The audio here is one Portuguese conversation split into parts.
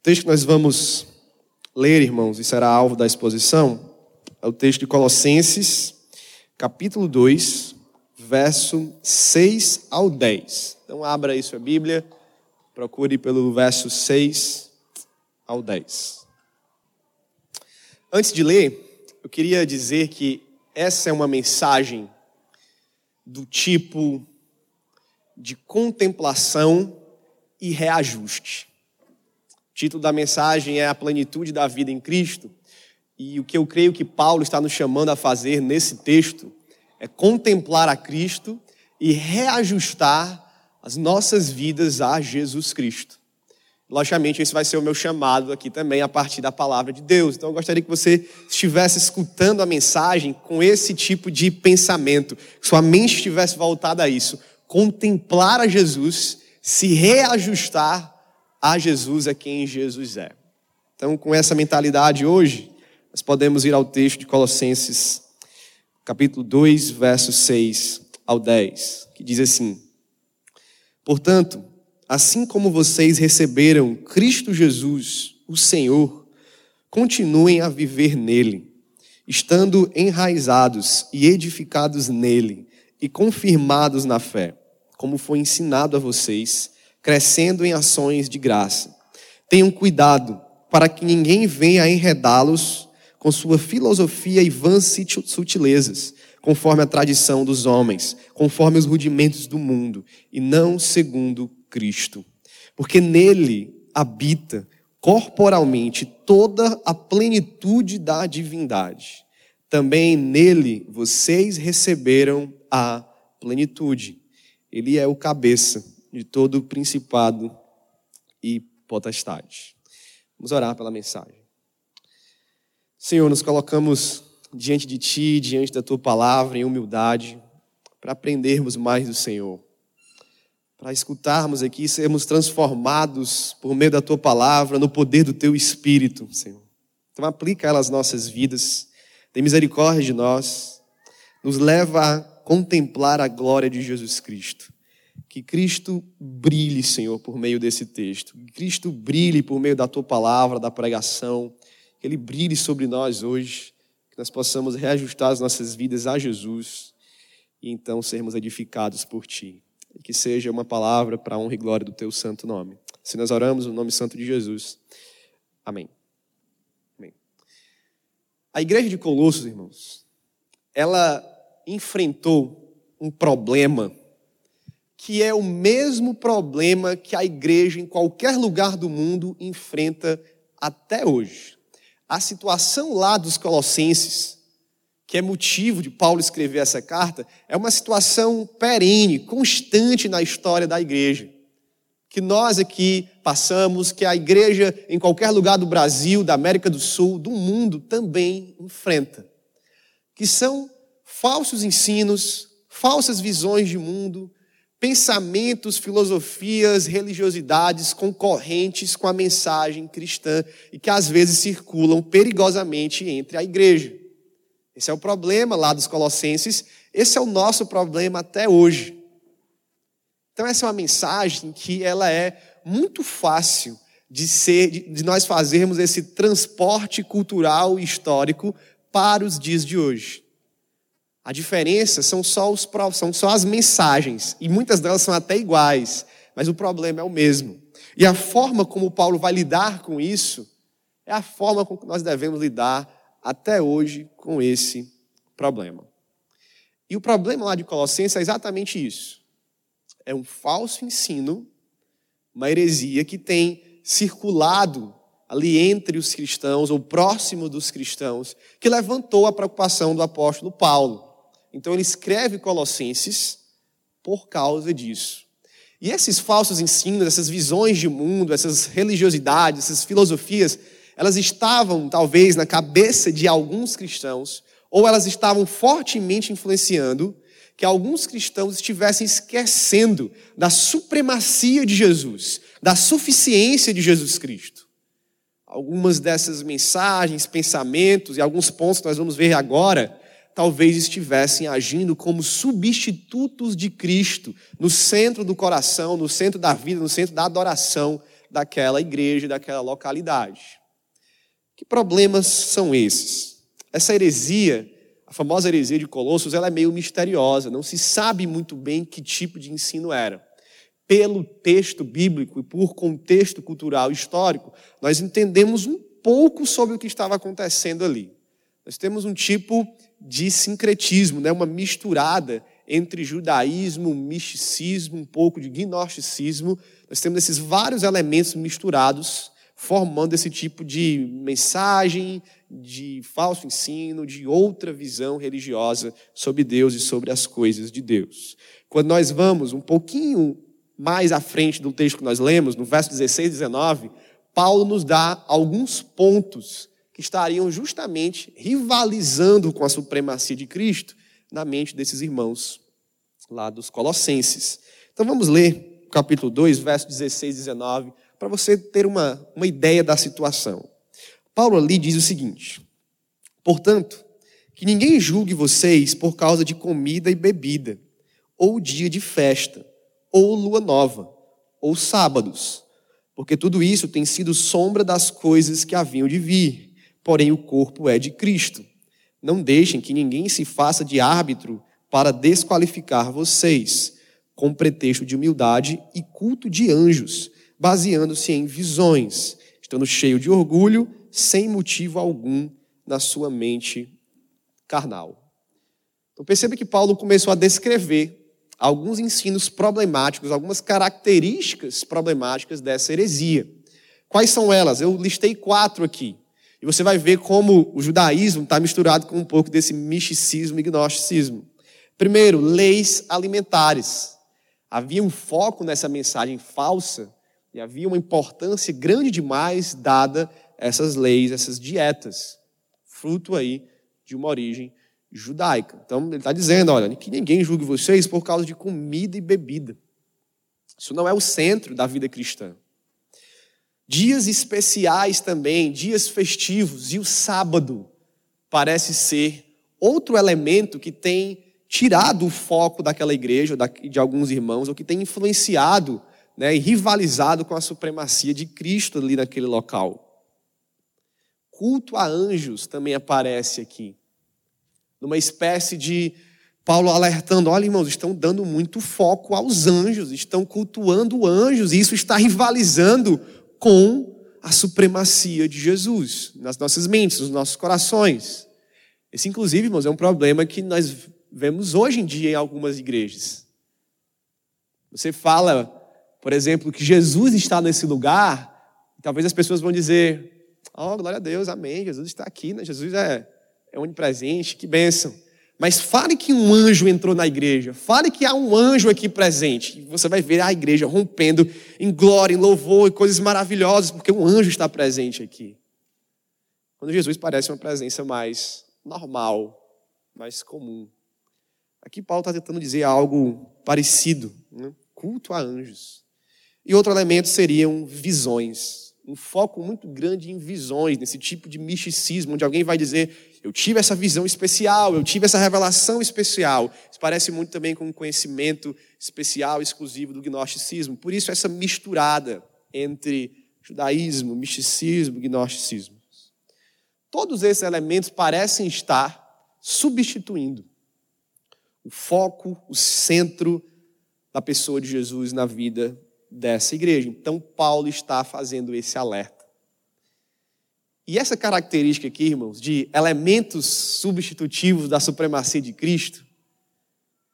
O texto que nós vamos ler, irmãos, e será alvo da exposição, é o texto de Colossenses, capítulo 2, verso 6 ao 10. Então, abra aí sua Bíblia, procure pelo verso 6 ao 10. Antes de ler, eu queria dizer que essa é uma mensagem do tipo de contemplação e reajuste. O título da mensagem é A Plenitude da Vida em Cristo. E o que eu creio que Paulo está nos chamando a fazer nesse texto é contemplar a Cristo e reajustar as nossas vidas a Jesus Cristo. Logicamente, esse vai ser o meu chamado aqui também a partir da palavra de Deus. Então, eu gostaria que você estivesse escutando a mensagem com esse tipo de pensamento, que sua mente estivesse voltada a isso. Contemplar a Jesus, se reajustar a Jesus, a quem Jesus é. Então, com essa mentalidade hoje, nós podemos ir ao texto de Colossenses, capítulo 2, versos 6 ao 10, que diz assim: Portanto, assim como vocês receberam Cristo Jesus, o Senhor, continuem a viver nele, estando enraizados e edificados nele e confirmados na fé, como foi ensinado a vocês, crescendo em ações de graça. Tenham cuidado para que ninguém venha enredá-los com sua filosofia e vãs sutilezas, conforme a tradição dos homens, conforme os rudimentos do mundo, e não segundo Cristo. Porque nele habita corporalmente toda a plenitude da divindade. Também nele vocês receberam a plenitude. Ele é o cabeça de todo o principado e potestade. Vamos orar pela mensagem. Senhor, nos colocamos diante de Ti, diante da Tua palavra, em humildade, para aprendermos mais do Senhor, para escutarmos aqui e sermos transformados por meio da Tua palavra, no poder do Teu Espírito, Senhor. Então, aplica ela às nossas vidas, tem misericórdia de nós, nos leva a contemplar a glória de Jesus Cristo. Que Cristo brilhe, Senhor, por meio desse texto. Que Cristo brilhe por meio da tua palavra, da pregação. Que Ele brilhe sobre nós hoje. Que nós possamos reajustar as nossas vidas a Jesus e então sermos edificados por Ti. E que seja uma palavra para a honra e glória do Teu santo nome. Se nós oramos no nome santo de Jesus. Amém. Amém. A igreja de Colossos, irmãos, ela enfrentou um problema que é o mesmo problema que a igreja em qualquer lugar do mundo enfrenta até hoje. A situação lá dos Colossenses, que é motivo de Paulo escrever essa carta, é uma situação perene, constante na história da igreja. Que nós aqui passamos, que a igreja em qualquer lugar do Brasil, da América do Sul, do mundo também enfrenta. Que são falsos ensinos, falsas visões de mundo, pensamentos, filosofias, religiosidades concorrentes com a mensagem cristã e que às vezes circulam perigosamente entre a igreja. Esse é o problema lá dos Colossenses, esse é o nosso problema até hoje. Então essa é uma mensagem que ela é muito fácil de ser de nós fazermos esse transporte cultural e histórico para os dias de hoje. A diferença são só, os, são só as mensagens, e muitas delas são até iguais, mas o problema é o mesmo. E a forma como Paulo vai lidar com isso é a forma com que nós devemos lidar até hoje com esse problema. E o problema lá de Colossenses é exatamente isso. É um falso ensino, uma heresia que tem circulado ali entre os cristãos, ou próximo dos cristãos, que levantou a preocupação do apóstolo Paulo. Então ele escreve Colossenses por causa disso. E esses falsos ensinos, essas visões de mundo, essas religiosidades, essas filosofias, elas estavam talvez na cabeça de alguns cristãos, ou elas estavam fortemente influenciando que alguns cristãos estivessem esquecendo da supremacia de Jesus, da suficiência de Jesus Cristo. Algumas dessas mensagens, pensamentos e alguns pontos que nós vamos ver agora talvez estivessem agindo como substitutos de Cristo no centro do coração, no centro da vida, no centro da adoração daquela igreja, daquela localidade. Que problemas são esses? Essa heresia, a famosa heresia de Colossos, ela é meio misteriosa, não se sabe muito bem que tipo de ensino era. Pelo texto bíblico e por contexto cultural histórico, nós entendemos um pouco sobre o que estava acontecendo ali. Nós temos um tipo de sincretismo, né? uma misturada entre judaísmo, misticismo, um pouco de gnosticismo. Nós temos esses vários elementos misturados, formando esse tipo de mensagem, de falso ensino, de outra visão religiosa sobre Deus e sobre as coisas de Deus. Quando nós vamos um pouquinho mais à frente do texto que nós lemos, no verso 16 e 19, Paulo nos dá alguns pontos estariam justamente rivalizando com a supremacia de Cristo na mente desses irmãos lá dos Colossenses. Então vamos ler capítulo 2, versos 16 e 19, para você ter uma, uma ideia da situação. Paulo ali diz o seguinte: Portanto, que ninguém julgue vocês por causa de comida e bebida, ou dia de festa, ou lua nova, ou sábados, porque tudo isso tem sido sombra das coisas que haviam de vir porém o corpo é de Cristo. Não deixem que ninguém se faça de árbitro para desqualificar vocês, com pretexto de humildade e culto de anjos, baseando-se em visões, estando cheio de orgulho, sem motivo algum na sua mente carnal. Então perceba que Paulo começou a descrever alguns ensinos problemáticos, algumas características problemáticas dessa heresia. Quais são elas? Eu listei quatro aqui. E você vai ver como o judaísmo está misturado com um pouco desse misticismo e gnosticismo. Primeiro, leis alimentares. Havia um foco nessa mensagem falsa e havia uma importância grande demais dada a essas leis, essas dietas, fruto aí de uma origem judaica. Então ele está dizendo, olha, que ninguém julgue vocês por causa de comida e bebida. Isso não é o centro da vida cristã. Dias especiais também, dias festivos, e o sábado parece ser outro elemento que tem tirado o foco daquela igreja, de alguns irmãos, ou que tem influenciado né, e rivalizado com a supremacia de Cristo ali naquele local. Culto a anjos também aparece aqui, numa espécie de Paulo alertando: olha, irmãos, estão dando muito foco aos anjos, estão cultuando anjos, e isso está rivalizando com a supremacia de Jesus nas nossas mentes, nos nossos corações. Esse, inclusive, irmãos, é um problema que nós vemos hoje em dia em algumas igrejas. Você fala, por exemplo, que Jesus está nesse lugar, talvez as pessoas vão dizer: Oh, glória a Deus, amém, Jesus está aqui, né? Jesus é, é onipresente, que bênção. Mas fale que um anjo entrou na igreja. Fale que há um anjo aqui presente. Você vai ver a igreja rompendo em glória, em louvor e coisas maravilhosas, porque um anjo está presente aqui. Quando Jesus parece uma presença mais normal, mais comum. Aqui Paulo está tentando dizer algo parecido, né? culto a anjos. E outro elemento seriam visões. Um foco muito grande em visões, nesse tipo de misticismo, onde alguém vai dizer: eu tive essa visão especial, eu tive essa revelação especial. Isso parece muito também com um conhecimento especial, exclusivo do gnosticismo. Por isso, essa misturada entre judaísmo, misticismo, gnosticismo. Todos esses elementos parecem estar substituindo o foco, o centro da pessoa de Jesus na vida dessa igreja. Então, Paulo está fazendo esse alerta. E essa característica aqui, irmãos, de elementos substitutivos da supremacia de Cristo,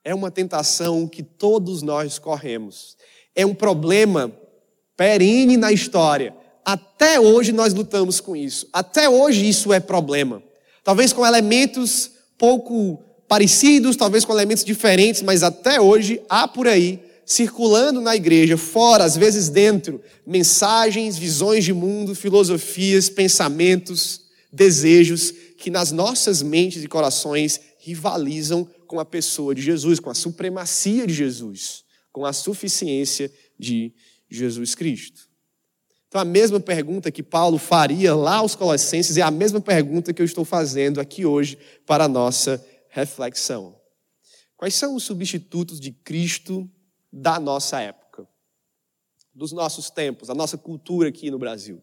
é uma tentação que todos nós corremos. É um problema perene na história. Até hoje nós lutamos com isso. Até hoje isso é problema. Talvez com elementos pouco parecidos, talvez com elementos diferentes, mas até hoje há por aí circulando na igreja, fora, às vezes dentro, mensagens, visões de mundo, filosofias, pensamentos, desejos que nas nossas mentes e corações rivalizam com a pessoa de Jesus, com a supremacia de Jesus, com a suficiência de Jesus Cristo. Então, a mesma pergunta que Paulo faria lá aos Colossenses é a mesma pergunta que eu estou fazendo aqui hoje para a nossa reflexão. Quais são os substitutos de Cristo da nossa época. dos nossos tempos, da nossa cultura aqui no Brasil?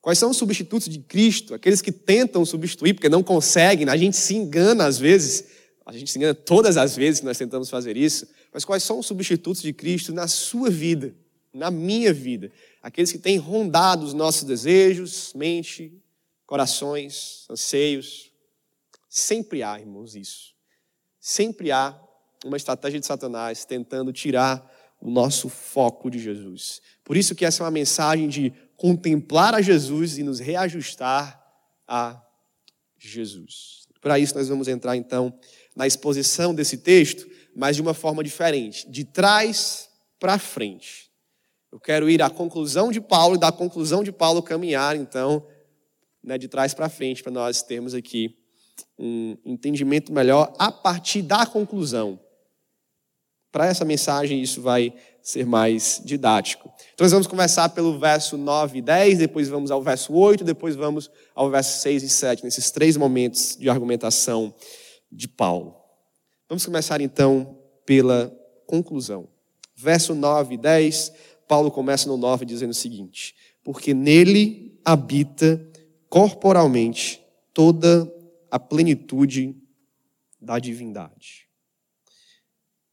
Quais são os substitutos de Cristo? Aqueles que tentam substituir porque não conseguem, a gente se engana às vezes, a gente se engana todas as vezes que nós tentamos fazer isso, mas quais são os substitutos de Cristo na sua vida, na minha vida? Aqueles que têm rondado os nossos desejos, mente, corações, anseios. Sempre há, irmãos, isso. Sempre há uma estratégia de Satanás tentando tirar o nosso foco de Jesus. Por isso que essa é uma mensagem de contemplar a Jesus e nos reajustar a Jesus. Para isso nós vamos entrar então na exposição desse texto, mas de uma forma diferente, de trás para frente. Eu quero ir à conclusão de Paulo e da conclusão de Paulo caminhar então né, de trás para frente para nós termos aqui um entendimento melhor a partir da conclusão. Para essa mensagem, isso vai ser mais didático. Então, nós vamos começar pelo verso 9 e 10, depois vamos ao verso 8, depois vamos ao verso 6 e 7, nesses três momentos de argumentação de Paulo. Vamos começar então pela conclusão. Verso 9 e 10, Paulo começa no 9 dizendo o seguinte: Porque nele habita corporalmente toda a plenitude da divindade.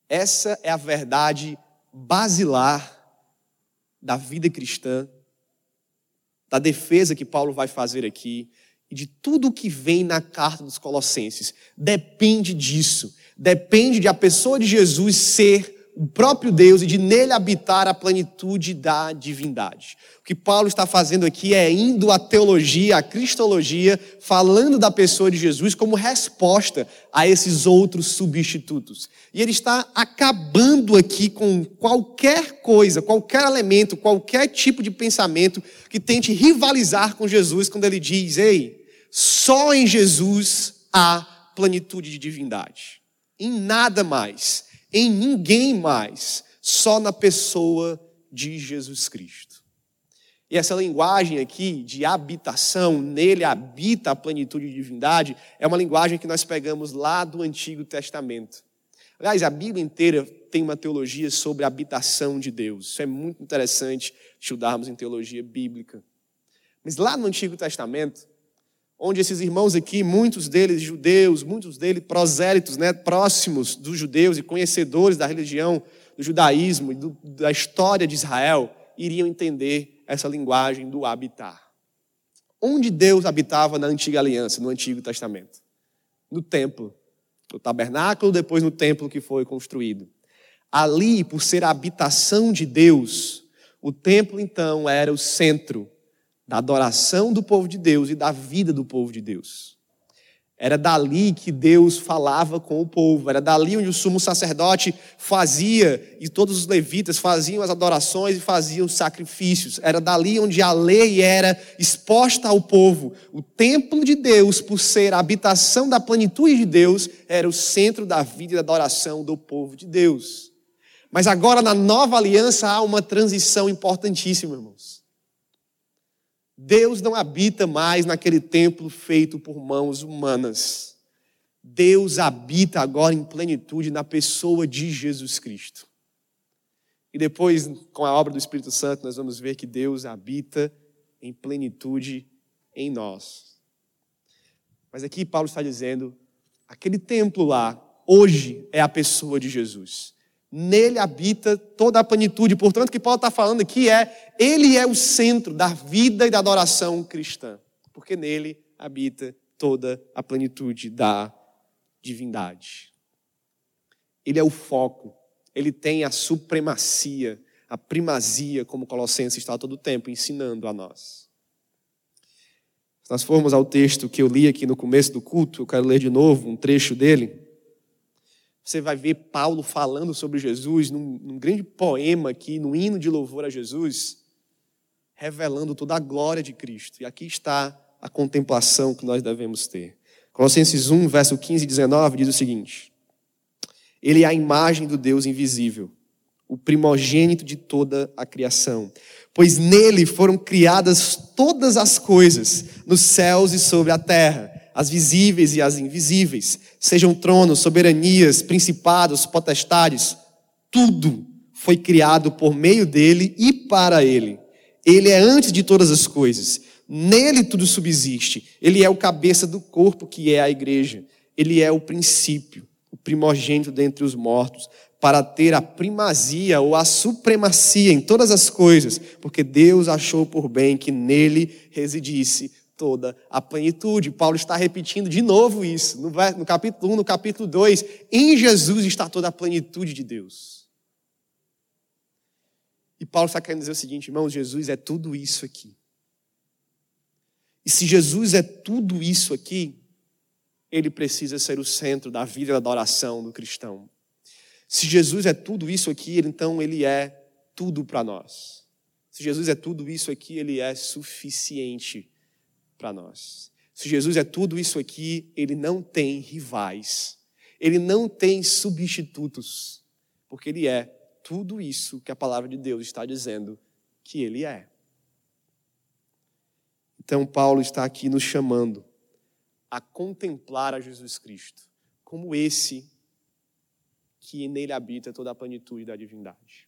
Essa é a verdade basilar da vida cristã, da defesa que Paulo vai fazer aqui e de tudo o que vem na carta dos Colossenses. Depende disso. Depende de a pessoa de Jesus ser o próprio Deus e de nele habitar a plenitude da divindade. O que Paulo está fazendo aqui é indo à teologia, à cristologia, falando da pessoa de Jesus como resposta a esses outros substitutos. E ele está acabando aqui com qualquer coisa, qualquer elemento, qualquer tipo de pensamento que tente rivalizar com Jesus quando ele diz: "Ei, só em Jesus há plenitude de divindade. Em nada mais." Em ninguém mais, só na pessoa de Jesus Cristo. E essa linguagem aqui de habitação, nele habita a plenitude de divindade, é uma linguagem que nós pegamos lá do Antigo Testamento. Aliás, a Bíblia inteira tem uma teologia sobre a habitação de Deus. Isso é muito interessante estudarmos em teologia bíblica. Mas lá no Antigo Testamento, onde esses irmãos aqui, muitos deles judeus, muitos deles prosélitos, né, próximos dos judeus e conhecedores da religião, do judaísmo e do, da história de Israel, iriam entender essa linguagem do habitar. Onde Deus habitava na antiga aliança, no Antigo Testamento? No templo, no tabernáculo, depois no templo que foi construído. Ali, por ser a habitação de Deus, o templo então era o centro da adoração do povo de Deus e da vida do povo de Deus. Era dali que Deus falava com o povo, era dali onde o sumo sacerdote fazia, e todos os levitas faziam as adorações e faziam os sacrifícios. Era dali onde a lei era exposta ao povo. O templo de Deus, por ser a habitação da plenitude de Deus, era o centro da vida e da adoração do povo de Deus. Mas agora, na nova aliança, há uma transição importantíssima, irmãos. Deus não habita mais naquele templo feito por mãos humanas. Deus habita agora em plenitude na pessoa de Jesus Cristo. E depois, com a obra do Espírito Santo, nós vamos ver que Deus habita em plenitude em nós. Mas aqui Paulo está dizendo: aquele templo lá, hoje é a pessoa de Jesus nele habita toda a plenitude. Portanto, o que Paulo está falando aqui é, ele é o centro da vida e da adoração cristã, porque nele habita toda a plenitude da divindade. Ele é o foco, ele tem a supremacia, a primazia, como Colossenses está todo o tempo ensinando a nós. Se nós formos ao texto que eu li aqui no começo do culto, eu quero ler de novo um trecho dele. Você vai ver Paulo falando sobre Jesus num, num grande poema aqui, no hino de louvor a Jesus, revelando toda a glória de Cristo. E aqui está a contemplação que nós devemos ter. Colossenses 1, verso 15 e 19 diz o seguinte: Ele é a imagem do Deus invisível, o primogênito de toda a criação, pois nele foram criadas todas as coisas, nos céus e sobre a terra as visíveis e as invisíveis, sejam tronos, soberanias, principados, potestades, tudo foi criado por meio dele e para ele. Ele é antes de todas as coisas. Nele tudo subsiste. Ele é o cabeça do corpo que é a igreja. Ele é o princípio, o primogênito dentre os mortos, para ter a primazia ou a supremacia em todas as coisas, porque Deus achou por bem que nele residisse toda a plenitude. Paulo está repetindo de novo isso, no, capítulo 1, no capítulo 2. Em Jesus está toda a plenitude de Deus. E Paulo está querendo dizer o seguinte, irmãos: Jesus é tudo isso aqui. E se Jesus é tudo isso aqui, ele precisa ser o centro da vida da adoração do cristão. Se Jesus é tudo isso aqui, então ele é tudo para nós. Se Jesus é tudo isso aqui, ele é suficiente para nós. Se Jesus é tudo isso aqui, ele não tem rivais. Ele não tem substitutos, porque ele é tudo isso que a palavra de Deus está dizendo que ele é. Então, Paulo está aqui nos chamando a contemplar a Jesus Cristo como esse que nele habita toda a plenitude da divindade.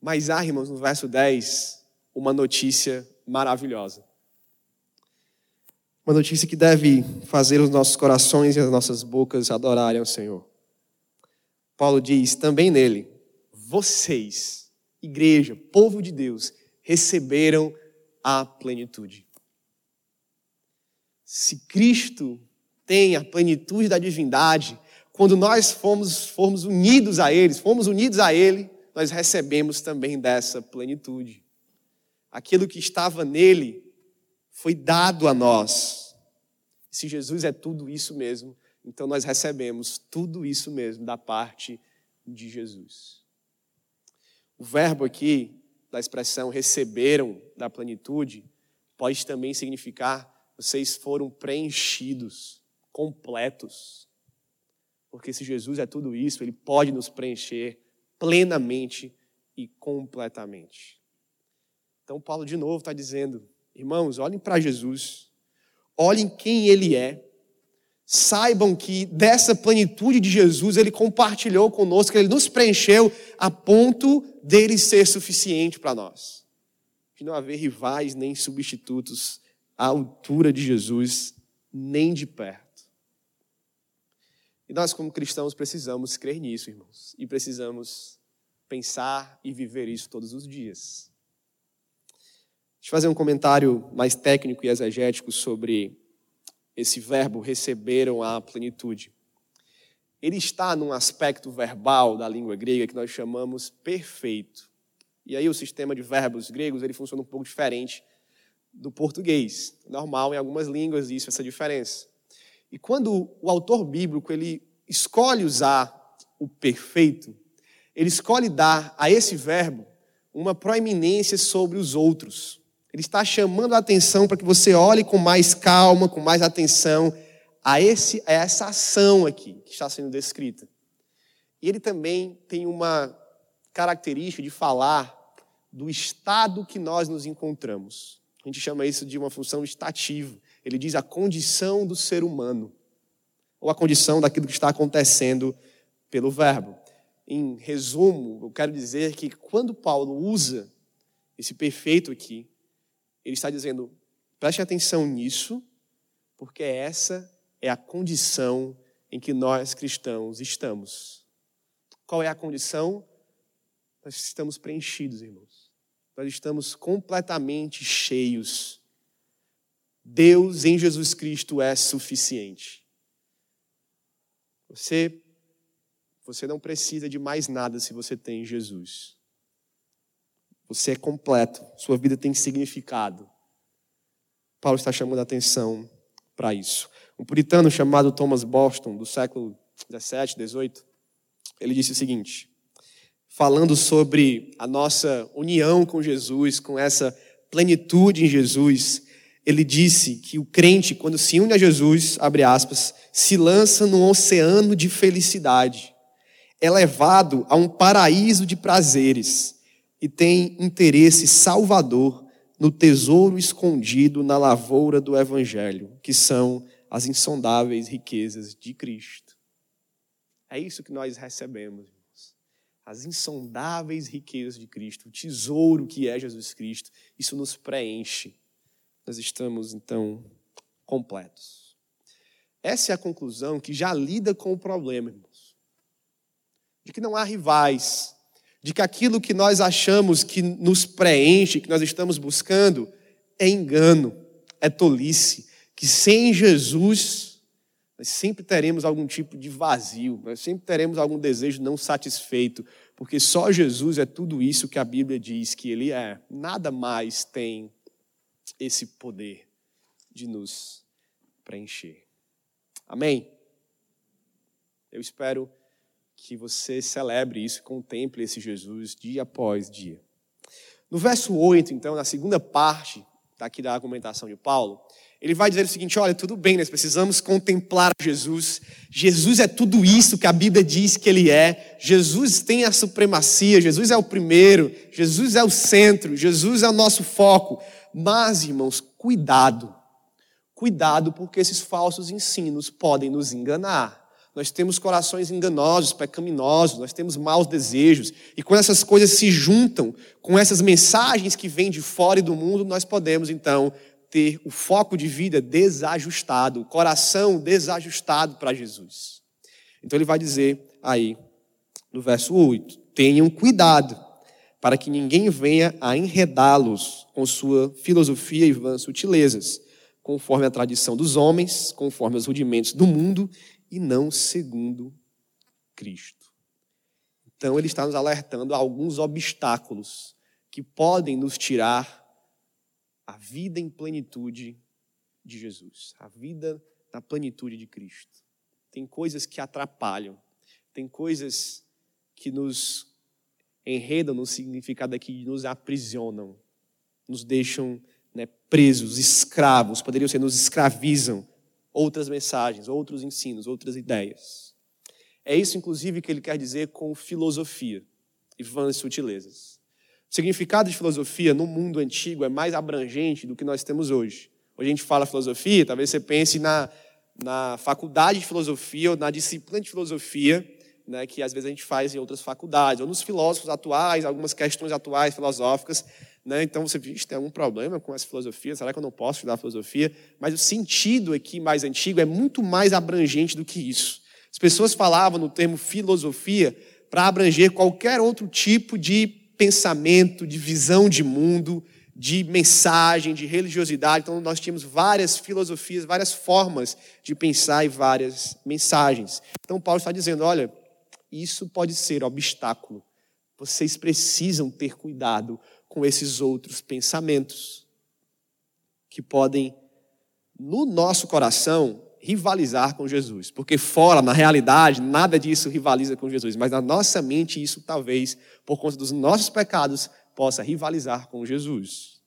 Mas há, irmãos, no verso 10, uma notícia maravilhosa. Uma notícia que deve fazer os nossos corações e as nossas bocas adorarem ao Senhor. Paulo diz: também nele, vocês, igreja, povo de Deus, receberam a plenitude. Se Cristo tem a plenitude da divindade, quando nós fomos unidos a Ele, fomos unidos a Ele, nós recebemos também dessa plenitude. Aquilo que estava nele foi dado a nós. Se Jesus é tudo isso mesmo, então nós recebemos tudo isso mesmo da parte de Jesus. O verbo aqui da expressão receberam da plenitude pode também significar vocês foram preenchidos, completos. Porque se Jesus é tudo isso, ele pode nos preencher plenamente e completamente. Então, Paulo de novo está dizendo: irmãos, olhem para Jesus, olhem quem ele é, saibam que dessa plenitude de Jesus ele compartilhou conosco, ele nos preencheu a ponto dele ser suficiente para nós. De não haver rivais nem substitutos à altura de Jesus, nem de perto. E nós, como cristãos, precisamos crer nisso, irmãos, e precisamos pensar e viver isso todos os dias. Deixa eu fazer um comentário mais técnico e exegético sobre esse verbo receberam a plenitude ele está num aspecto verbal da língua grega que nós chamamos perfeito. E aí o sistema de verbos gregos ele funciona um pouco diferente do português. Normal em algumas línguas isso essa diferença. E quando o autor bíblico ele escolhe usar o perfeito, ele escolhe dar a esse verbo uma proeminência sobre os outros. Ele está chamando a atenção para que você olhe com mais calma, com mais atenção a, esse, a essa ação aqui que está sendo descrita. E ele também tem uma característica de falar do estado que nós nos encontramos. A gente chama isso de uma função estativa. Ele diz a condição do ser humano, ou a condição daquilo que está acontecendo pelo verbo. Em resumo, eu quero dizer que quando Paulo usa esse perfeito aqui, ele está dizendo: preste atenção nisso, porque essa é a condição em que nós cristãos estamos. Qual é a condição? Nós estamos preenchidos, irmãos. Nós estamos completamente cheios. Deus em Jesus Cristo é suficiente. Você você não precisa de mais nada se você tem Jesus. Você é completo, sua vida tem significado. Paulo está chamando a atenção para isso. Um puritano chamado Thomas Boston, do século 17, 18, ele disse o seguinte, falando sobre a nossa união com Jesus, com essa plenitude em Jesus, ele disse que o crente, quando se une a Jesus, abre aspas, se lança num oceano de felicidade, é levado a um paraíso de prazeres e tem interesse salvador no tesouro escondido na lavoura do Evangelho, que são as insondáveis riquezas de Cristo. É isso que nós recebemos, irmãos. as insondáveis riquezas de Cristo, o tesouro que é Jesus Cristo, isso nos preenche. Nós estamos, então, completos. Essa é a conclusão que já lida com o problema, irmãos. De que não há rivais, de que aquilo que nós achamos que nos preenche, que nós estamos buscando, é engano, é tolice, que sem Jesus nós sempre teremos algum tipo de vazio, nós sempre teremos algum desejo não satisfeito, porque só Jesus é tudo isso que a Bíblia diz que Ele é. Nada mais tem esse poder de nos preencher. Amém? Eu espero que você celebre isso, contemple esse Jesus dia após dia. No verso 8, então, na segunda parte daqui da argumentação de Paulo, ele vai dizer o seguinte: olha, tudo bem, nós precisamos contemplar Jesus. Jesus é tudo isso que a Bíblia diz que ele é. Jesus tem a supremacia, Jesus é o primeiro, Jesus é o centro, Jesus é o nosso foco. Mas, irmãos, cuidado. Cuidado, porque esses falsos ensinos podem nos enganar. Nós temos corações enganosos, pecaminosos, nós temos maus desejos. E quando essas coisas se juntam com essas mensagens que vêm de fora e do mundo, nós podemos então ter o foco de vida desajustado, o coração desajustado para Jesus. Então ele vai dizer aí no verso 8: tenham cuidado para que ninguém venha a enredá-los com sua filosofia e vãs sutilezas, conforme a tradição dos homens, conforme os rudimentos do mundo e não segundo Cristo. Então, ele está nos alertando a alguns obstáculos que podem nos tirar a vida em plenitude de Jesus, a vida na plenitude de Cristo. Tem coisas que atrapalham, tem coisas que nos enredam no significado aqui, nos aprisionam, nos deixam né, presos, escravos, poderiam ser, nos escravizam outras mensagens, outros ensinos, outras ideias. É isso, inclusive, que ele quer dizer com filosofia e vãs sutilezas. O significado de filosofia no mundo antigo é mais abrangente do que nós temos hoje. Hoje a gente fala filosofia, talvez você pense na, na faculdade de filosofia ou na disciplina de filosofia, né, que às vezes a gente faz em outras faculdades, ou nos filósofos atuais, algumas questões atuais filosóficas. Né? Então você diz, tem algum problema com essa filosofia? Será que eu não posso estudar filosofia? Mas o sentido aqui mais antigo é muito mais abrangente do que isso. As pessoas falavam no termo filosofia para abranger qualquer outro tipo de pensamento, de visão de mundo, de mensagem, de religiosidade. Então nós tínhamos várias filosofias, várias formas de pensar e várias mensagens. Então Paulo está dizendo, olha, isso pode ser obstáculo. Vocês precisam ter cuidado com esses outros pensamentos que podem, no nosso coração, rivalizar com Jesus. Porque fora, na realidade, nada disso rivaliza com Jesus. Mas na nossa mente, isso talvez, por conta dos nossos pecados, possa rivalizar com Jesus.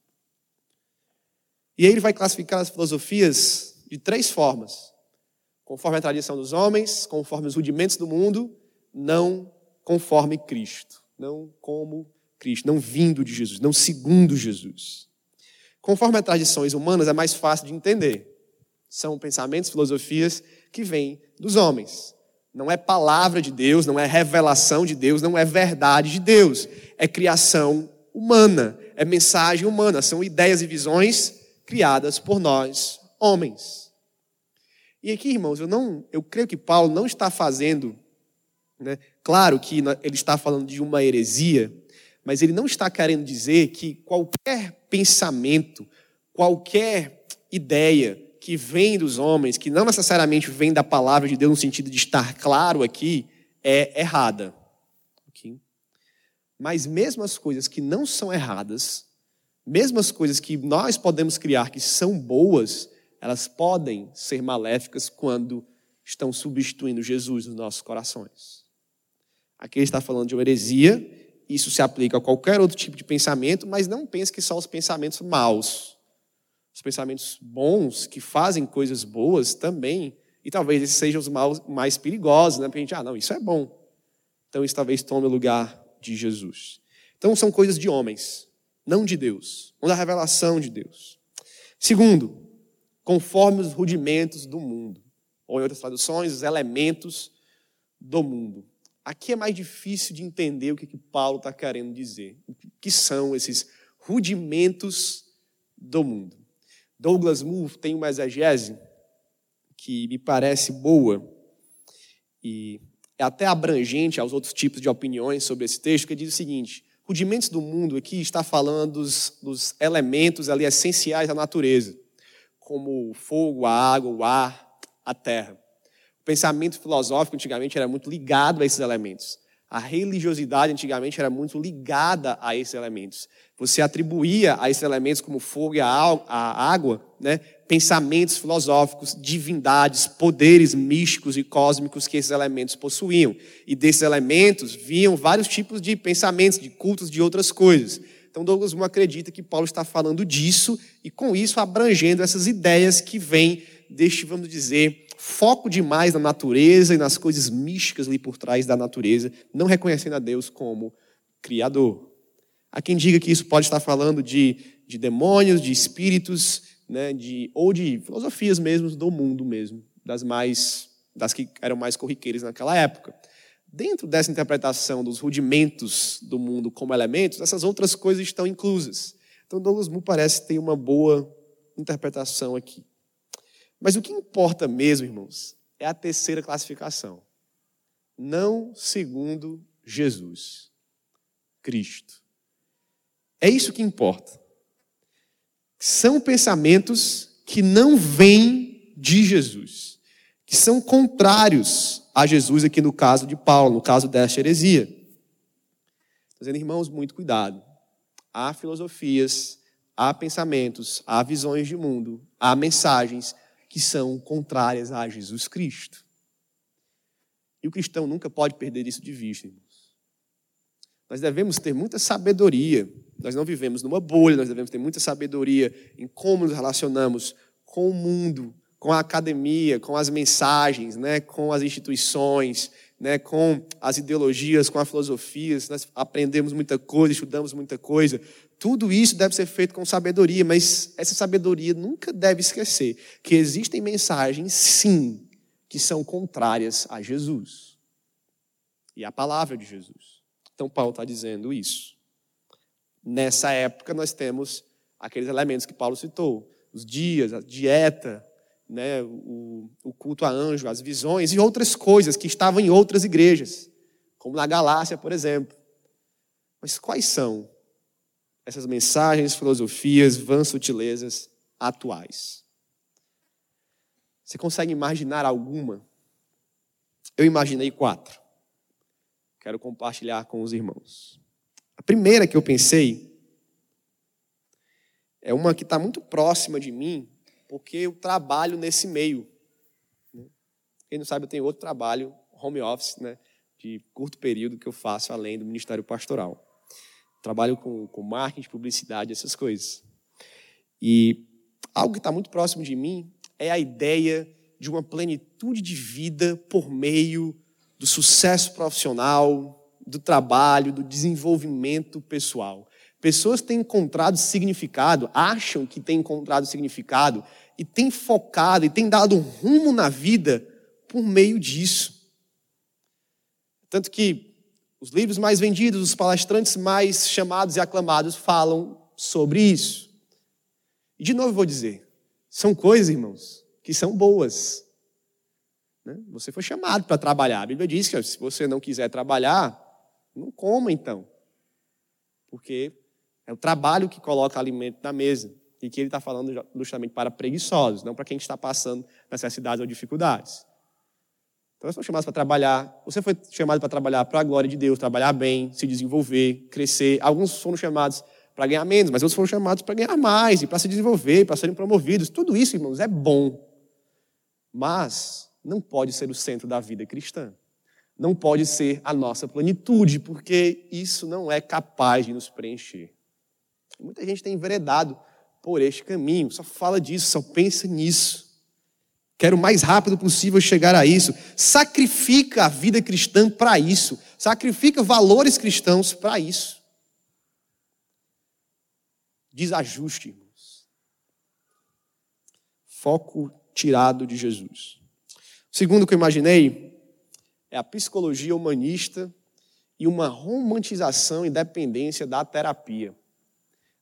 E aí ele vai classificar as filosofias de três formas: conforme a tradição dos homens, conforme os rudimentos do mundo, não conforme Cristo, não como Cristo, não vindo de Jesus, não segundo Jesus. Conforme as tradições humanas, é mais fácil de entender. São pensamentos, filosofias que vêm dos homens. Não é palavra de Deus, não é revelação de Deus, não é verdade de Deus. É criação humana, é mensagem humana, são ideias e visões criadas por nós, homens. E aqui, irmãos, eu não, eu creio que Paulo não está fazendo, né? Claro que ele está falando de uma heresia, mas ele não está querendo dizer que qualquer pensamento, qualquer ideia que vem dos homens, que não necessariamente vem da palavra de Deus no sentido de estar claro aqui, é errada. Mas mesmo as coisas que não são erradas, mesmo as coisas que nós podemos criar que são boas, elas podem ser maléficas quando estão substituindo Jesus nos nossos corações. Aqui ele está falando de uma heresia isso se aplica a qualquer outro tipo de pensamento, mas não pense que só os pensamentos maus. Os pensamentos bons, que fazem coisas boas também, e talvez esses sejam os maus, mais perigosos, né? Porque a gente, ah, não, isso é bom. Então isso talvez tome o lugar de Jesus. Então são coisas de homens, não de Deus, ou da revelação de Deus. Segundo, conforme os rudimentos do mundo, ou em outras traduções, os elementos do mundo. Aqui é mais difícil de entender o que, que Paulo está querendo dizer. O que são esses rudimentos do mundo. Douglas Moore tem uma exegese que me parece boa e é até abrangente aos outros tipos de opiniões sobre esse texto, que diz o seguinte: rudimentos do mundo aqui está falando dos, dos elementos ali essenciais da natureza, como o fogo, a água, o ar, a terra. O pensamento filosófico antigamente era muito ligado a esses elementos. A religiosidade antigamente era muito ligada a esses elementos. Você atribuía a esses elementos como fogo e a água, né, pensamentos filosóficos, divindades, poderes místicos e cósmicos que esses elementos possuíam. E desses elementos vinham vários tipos de pensamentos, de cultos, de outras coisas. Então Douglas Moore acredita que Paulo está falando disso e com isso abrangendo essas ideias que vêm deste, vamos dizer, foco demais na natureza e nas coisas místicas ali por trás da natureza, não reconhecendo a Deus como Criador. Há quem diga que isso pode estar falando de, de demônios, de espíritos, né, de, ou de filosofias mesmo do mundo mesmo, das mais das que eram mais corriqueiras naquela época. Dentro dessa interpretação dos rudimentos do mundo como elementos, essas outras coisas estão inclusas. Então Douglas Moo parece ter uma boa interpretação aqui. Mas o que importa mesmo, irmãos, é a terceira classificação. Não segundo Jesus, Cristo. É isso que importa. São pensamentos que não vêm de Jesus, que são contrários a Jesus, aqui no caso de Paulo, no caso desta heresia. Dizendo, irmãos, muito cuidado. Há filosofias, há pensamentos, há visões de mundo, há mensagens que são contrárias a Jesus Cristo. E o cristão nunca pode perder isso de vista, irmãos. Nós devemos ter muita sabedoria. Nós não vivemos numa bolha, nós devemos ter muita sabedoria em como nos relacionamos com o mundo, com a academia, com as mensagens, né, com as instituições, né, com as ideologias, com as filosofias. Nós aprendemos muita coisa, estudamos muita coisa, tudo isso deve ser feito com sabedoria, mas essa sabedoria nunca deve esquecer que existem mensagens, sim, que são contrárias a Jesus e à palavra de Jesus. Então, Paulo está dizendo isso. Nessa época, nós temos aqueles elementos que Paulo citou: os dias, a dieta, né, o, o culto a anjo, as visões e outras coisas que estavam em outras igrejas, como na Galácia, por exemplo. Mas quais são essas mensagens, filosofias, vãs sutilezas atuais. Você consegue imaginar alguma? Eu imaginei quatro. Quero compartilhar com os irmãos. A primeira que eu pensei é uma que está muito próxima de mim, porque eu trabalho nesse meio. Quem não sabe, eu tenho outro trabalho, home office, né, de curto período que eu faço além do ministério pastoral. Trabalho com, com marketing, publicidade, essas coisas. E algo que está muito próximo de mim é a ideia de uma plenitude de vida por meio do sucesso profissional, do trabalho, do desenvolvimento pessoal. Pessoas têm encontrado significado, acham que têm encontrado significado e têm focado e têm dado um rumo na vida por meio disso. Tanto que os livros mais vendidos, os palestrantes mais chamados e aclamados falam sobre isso. E de novo vou dizer: são coisas, irmãos, que são boas. Né? Você foi chamado para trabalhar. A Bíblia diz que se você não quiser trabalhar, não coma então. Porque é o trabalho que coloca alimento na mesa. E que ele está falando justamente para preguiçosos, não para quem está passando necessidades ou dificuldades. Então, nós fomos chamados para trabalhar. Você foi chamado para trabalhar para a glória de Deus, trabalhar bem, se desenvolver, crescer. Alguns foram chamados para ganhar menos, mas outros foram chamados para ganhar mais e para se desenvolver, para serem promovidos. Tudo isso, irmãos, é bom. Mas não pode ser o centro da vida cristã. Não pode ser a nossa plenitude, porque isso não é capaz de nos preencher. Muita gente tem enveredado por este caminho, só fala disso, só pensa nisso. Quero o mais rápido possível chegar a isso. Sacrifica a vida cristã para isso. Sacrifica valores cristãos para isso. Desajuste, irmãos. Foco tirado de Jesus. O segundo que eu imaginei é a psicologia humanista e uma romantização e dependência da terapia.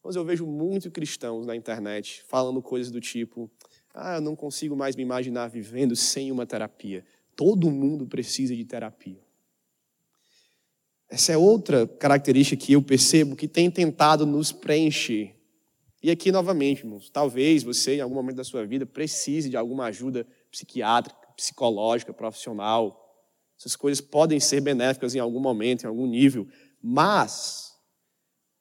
Mas eu vejo muitos cristãos na internet falando coisas do tipo: ah, eu não consigo mais me imaginar vivendo sem uma terapia. Todo mundo precisa de terapia. Essa é outra característica que eu percebo que tem tentado nos preencher. E aqui, novamente, irmãos, talvez você, em algum momento da sua vida, precise de alguma ajuda psiquiátrica, psicológica, profissional. Essas coisas podem ser benéficas em algum momento, em algum nível, mas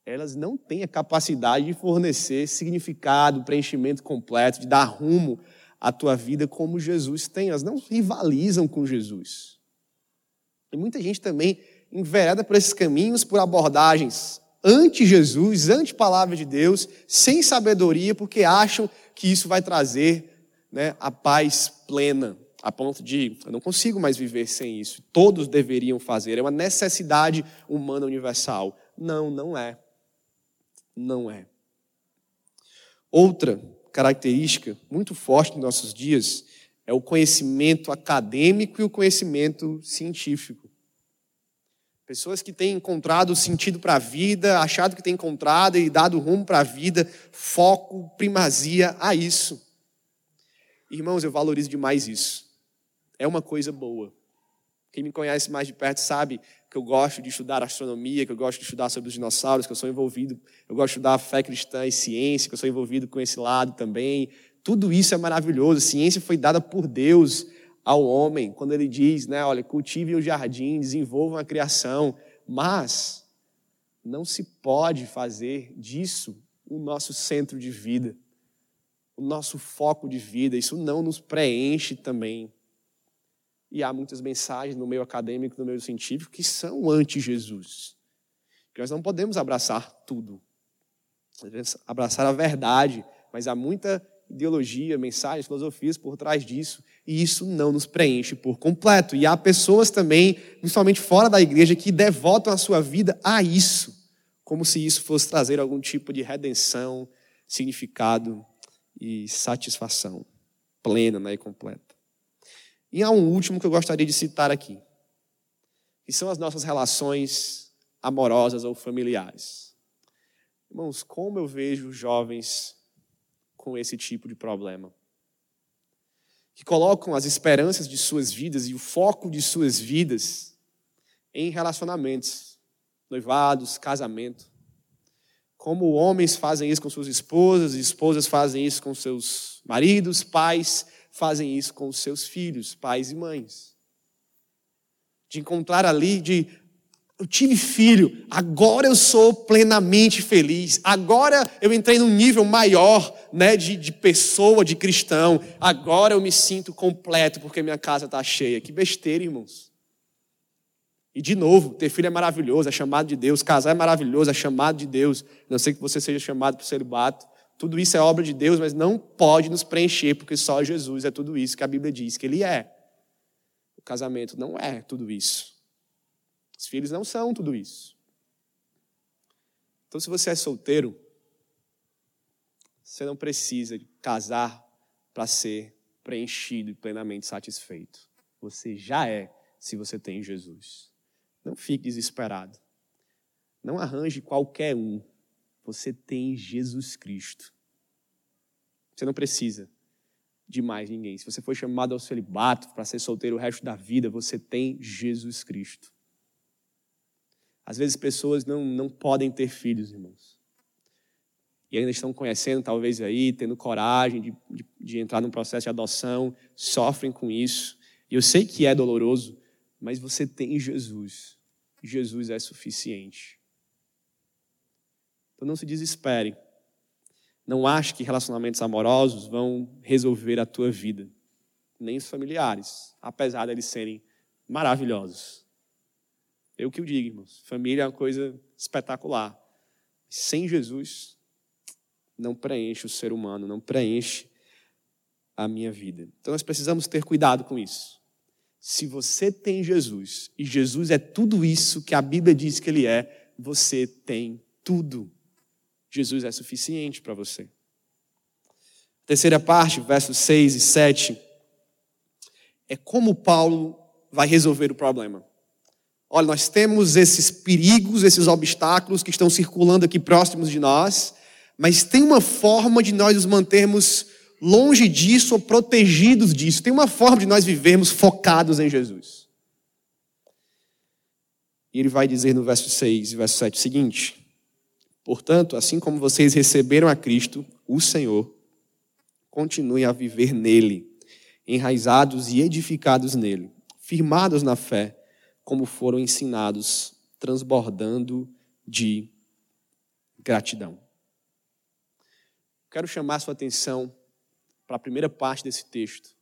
elas não têm a capacidade de fornecer significado, preenchimento completo, de dar rumo à tua vida como Jesus tem. Elas não rivalizam com Jesus. E muita gente também envereda por esses caminhos, por abordagens anti-Jesus, anti-palavra de Deus, sem sabedoria, porque acham que isso vai trazer né, a paz plena, a ponto de eu não consigo mais viver sem isso. Todos deveriam fazer, é uma necessidade humana universal. Não, não é. Não é. Outra característica muito forte nos nossos dias é o conhecimento acadêmico e o conhecimento científico. Pessoas que têm encontrado sentido para a vida, achado que têm encontrado e dado rumo para a vida, foco, primazia a isso. Irmãos, eu valorizo demais isso. É uma coisa boa. Quem me conhece mais de perto sabe que eu gosto de estudar astronomia, que eu gosto de estudar sobre os dinossauros, que eu sou envolvido, eu gosto de estudar fé cristã e ciência, que eu sou envolvido com esse lado também. Tudo isso é maravilhoso. Ciência foi dada por Deus ao homem, quando ele diz, né, olha, cultivem o jardim, desenvolvam a criação, mas não se pode fazer disso o nosso centro de vida, o nosso foco de vida, isso não nos preenche também. E há muitas mensagens no meio acadêmico, no meio científico, que são anti-Jesus. Nós não podemos abraçar tudo, abraçar a verdade, mas há muita ideologia, mensagens, filosofias por trás disso, e isso não nos preenche por completo. E há pessoas também, principalmente fora da igreja, que devotam a sua vida a isso, como se isso fosse trazer algum tipo de redenção, significado e satisfação plena né, e completa. E há um último que eu gostaria de citar aqui, que são as nossas relações amorosas ou familiares. Irmãos, como eu vejo jovens com esse tipo de problema. Que colocam as esperanças de suas vidas e o foco de suas vidas em relacionamentos, noivados, casamento. Como homens fazem isso com suas esposas, esposas fazem isso com seus maridos, pais fazem isso com seus filhos, pais e mães. De encontrar ali, de eu tive filho, agora eu sou plenamente feliz, agora eu entrei num nível maior né, de, de pessoa, de cristão, agora eu me sinto completo porque minha casa está cheia. Que besteira, irmãos. E de novo, ter filho é maravilhoso, é chamado de Deus, casar é maravilhoso, é chamado de Deus. Não sei que você seja chamado para o celibato. Tudo isso é obra de Deus, mas não pode nos preencher, porque só Jesus é tudo isso que a Bíblia diz que Ele é. O casamento não é tudo isso. Os filhos não são tudo isso. Então, se você é solteiro, você não precisa casar para ser preenchido e plenamente satisfeito. Você já é se você tem Jesus. Não fique desesperado. Não arranje qualquer um. Você tem Jesus Cristo. Você não precisa de mais ninguém. Se você foi chamado ao celibato para ser solteiro o resto da vida, você tem Jesus Cristo. Às vezes pessoas não, não podem ter filhos, irmãos. E ainda estão conhecendo, talvez aí, tendo coragem de, de, de entrar num processo de adoção, sofrem com isso. E eu sei que é doloroso, mas você tem Jesus. Jesus é suficiente. Então não se desespere. Não ache que relacionamentos amorosos vão resolver a tua vida, nem os familiares, apesar de eles serem maravilhosos. Eu que o digo, irmãos. Família é uma coisa espetacular. Sem Jesus, não preenche o ser humano, não preenche a minha vida. Então nós precisamos ter cuidado com isso. Se você tem Jesus, e Jesus é tudo isso que a Bíblia diz que ele é, você tem tudo. Jesus é suficiente para você. Terceira parte, versos 6 e 7, é como Paulo vai resolver o problema. Olha, nós temos esses perigos, esses obstáculos que estão circulando aqui próximos de nós, mas tem uma forma de nós nos mantermos longe disso ou protegidos disso. Tem uma forma de nós vivermos focados em Jesus. E ele vai dizer no verso 6 e verso 7 o seguinte: Portanto, assim como vocês receberam a Cristo, o Senhor, continuem a viver nele, enraizados e edificados nele, firmados na fé, como foram ensinados, transbordando de gratidão. Quero chamar sua atenção para a primeira parte desse texto,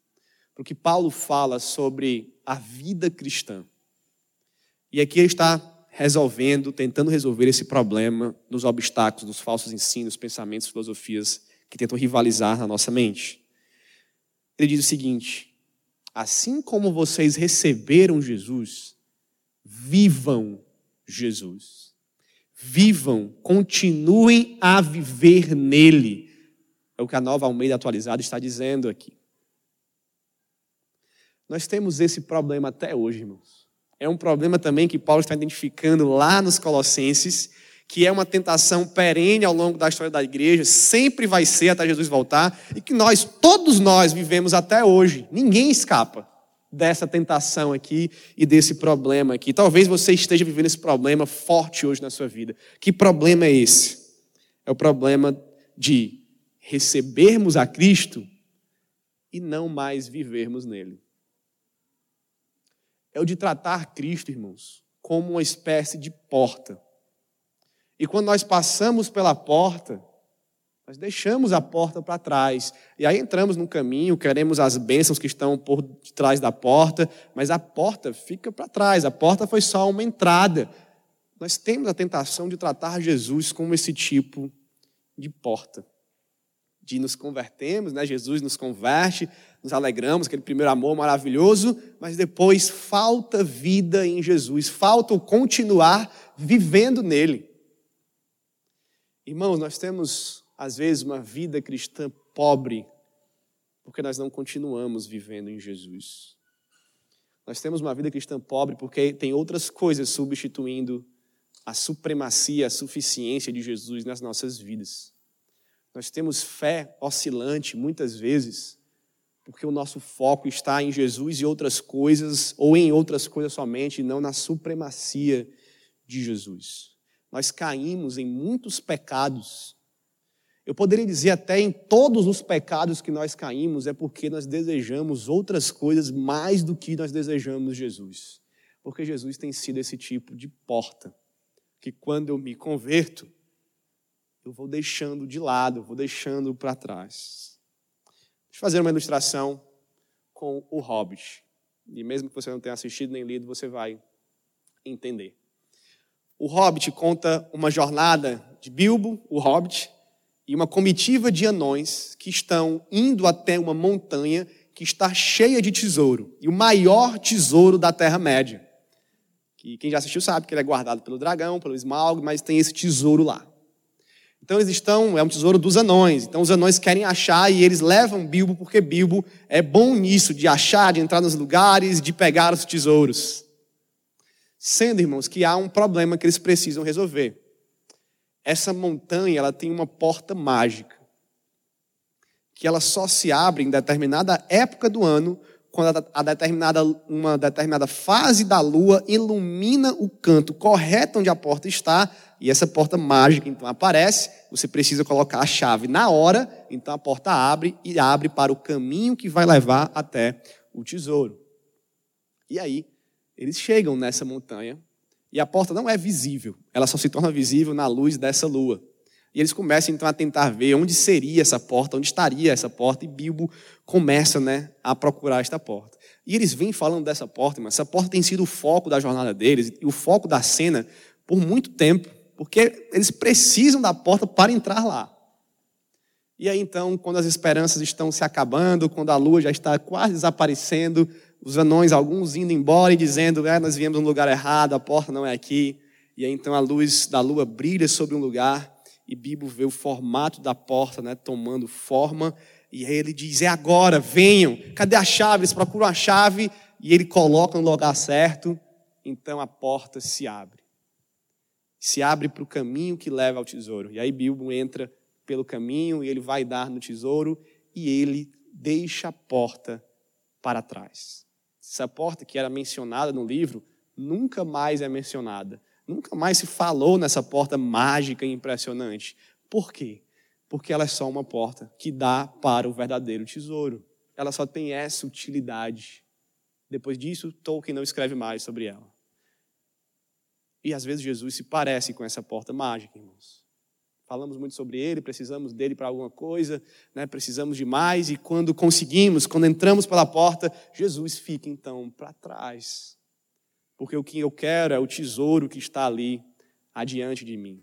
porque Paulo fala sobre a vida cristã. E aqui ele está resolvendo, tentando resolver esse problema dos obstáculos, dos falsos ensinos, pensamentos, filosofias que tentam rivalizar na nossa mente. Ele diz o seguinte: assim como vocês receberam Jesus, vivam Jesus. Vivam, continuem a viver nele é o que a nova Almeida atualizada está dizendo aqui. Nós temos esse problema até hoje, irmãos. É um problema também que Paulo está identificando lá nos Colossenses, que é uma tentação perene ao longo da história da igreja, sempre vai ser até Jesus voltar, e que nós, todos nós, vivemos até hoje. Ninguém escapa dessa tentação aqui e desse problema aqui. Talvez você esteja vivendo esse problema forte hoje na sua vida. Que problema é esse? É o problema de recebermos a Cristo e não mais vivermos nele. É o de tratar Cristo, irmãos, como uma espécie de porta. E quando nós passamos pela porta, nós deixamos a porta para trás. E aí entramos no caminho, queremos as bênçãos que estão por trás da porta, mas a porta fica para trás. A porta foi só uma entrada. Nós temos a tentação de tratar Jesus como esse tipo de porta de nos convertermos, né? Jesus nos converte, nos alegramos, aquele primeiro amor maravilhoso, mas depois falta vida em Jesus, falta o continuar vivendo nele. Irmãos, nós temos às vezes uma vida cristã pobre, porque nós não continuamos vivendo em Jesus. Nós temos uma vida cristã pobre porque tem outras coisas substituindo a supremacia, a suficiência de Jesus nas nossas vidas. Nós temos fé oscilante muitas vezes, porque o nosso foco está em Jesus e outras coisas, ou em outras coisas somente, e não na supremacia de Jesus. Nós caímos em muitos pecados. Eu poderia dizer até em todos os pecados que nós caímos é porque nós desejamos outras coisas mais do que nós desejamos Jesus. Porque Jesus tem sido esse tipo de porta, que quando eu me converto, eu vou deixando de lado, vou deixando para trás. Deixa eu fazer uma ilustração com o Hobbit. E mesmo que você não tenha assistido nem lido, você vai entender. O Hobbit conta uma jornada de Bilbo, o Hobbit, e uma comitiva de anões que estão indo até uma montanha que está cheia de tesouro, e o maior tesouro da Terra-média. Que quem já assistiu sabe que ele é guardado pelo dragão, pelo Smaug, mas tem esse tesouro lá. Então eles estão, é um tesouro dos anões. Então os anões querem achar e eles levam Bilbo porque Bilbo é bom nisso, de achar, de entrar nos lugares, de pegar os tesouros. Sendo, irmãos, que há um problema que eles precisam resolver. Essa montanha, ela tem uma porta mágica. Que ela só se abre em determinada época do ano, quando a determinada, uma determinada fase da lua ilumina o canto correto onde a porta está, e essa porta mágica então aparece, você precisa colocar a chave na hora, então a porta abre e abre para o caminho que vai levar até o tesouro. E aí, eles chegam nessa montanha e a porta não é visível, ela só se torna visível na luz dessa lua. E eles começam então a tentar ver onde seria essa porta, onde estaria essa porta, e Bilbo começa né, a procurar esta porta. E eles vêm falando dessa porta, mas essa porta tem sido o foco da jornada deles, e o foco da cena por muito tempo porque eles precisam da porta para entrar lá. E aí então, quando as esperanças estão se acabando, quando a lua já está quase desaparecendo, os anões, alguns indo embora e dizendo: é, nós viemos no lugar errado, a porta não é aqui. E aí então a luz da lua brilha sobre um lugar e Bibo vê o formato da porta né, tomando forma. E aí ele diz: é agora, venham. Cadê a chave? Eles procuram a chave e ele coloca no lugar certo, então a porta se abre. Se abre para o caminho que leva ao tesouro. E aí Bilbo entra pelo caminho e ele vai dar no tesouro e ele deixa a porta para trás. Essa porta que era mencionada no livro nunca mais é mencionada. Nunca mais se falou nessa porta mágica e impressionante. Por quê? Porque ela é só uma porta que dá para o verdadeiro tesouro. Ela só tem essa utilidade. Depois disso, Tolkien não escreve mais sobre ela. E às vezes Jesus se parece com essa porta mágica, irmãos. Falamos muito sobre ele, precisamos dele para alguma coisa, né? precisamos de mais, e quando conseguimos, quando entramos pela porta, Jesus fica então para trás. Porque o que eu quero é o tesouro que está ali adiante de mim.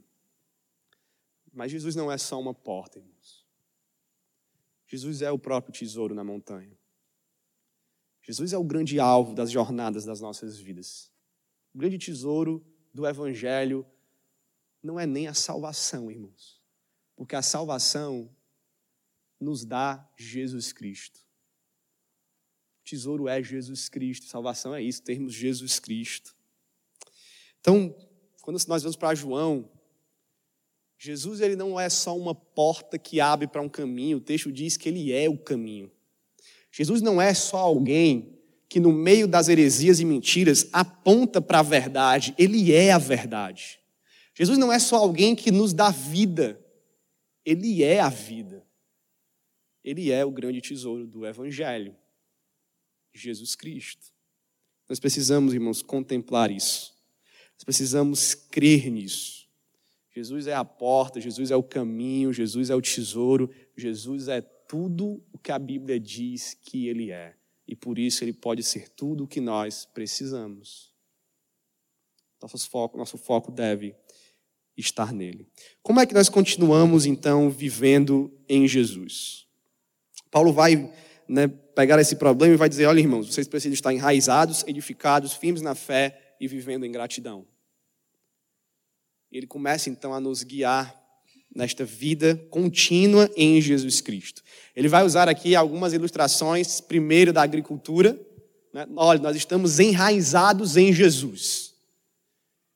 Mas Jesus não é só uma porta, irmãos. Jesus é o próprio tesouro na montanha. Jesus é o grande alvo das jornadas das nossas vidas. O grande tesouro do Evangelho não é nem a salvação, irmãos. Porque a salvação nos dá Jesus Cristo. O tesouro é Jesus Cristo. Salvação é isso, termos Jesus Cristo. Então, quando nós vamos para João, Jesus ele não é só uma porta que abre para um caminho, o texto diz que ele é o caminho. Jesus não é só alguém que no meio das heresias e mentiras aponta para a verdade, ele é a verdade. Jesus não é só alguém que nos dá vida, ele é a vida. Ele é o grande tesouro do evangelho. Jesus Cristo. Nós precisamos, irmãos, contemplar isso. Nós precisamos crer nisso. Jesus é a porta, Jesus é o caminho, Jesus é o tesouro, Jesus é tudo o que a Bíblia diz que ele é. E por isso ele pode ser tudo o que nós precisamos. Nosso foco, nosso foco deve estar nele. Como é que nós continuamos então vivendo em Jesus? Paulo vai né, pegar esse problema e vai dizer: olha, irmãos, vocês precisam estar enraizados, edificados, firmes na fé e vivendo em gratidão ele começa então a nos guiar nesta vida contínua em Jesus Cristo. Ele vai usar aqui algumas ilustrações, primeiro da agricultura. Né? Olha, nós estamos enraizados em Jesus.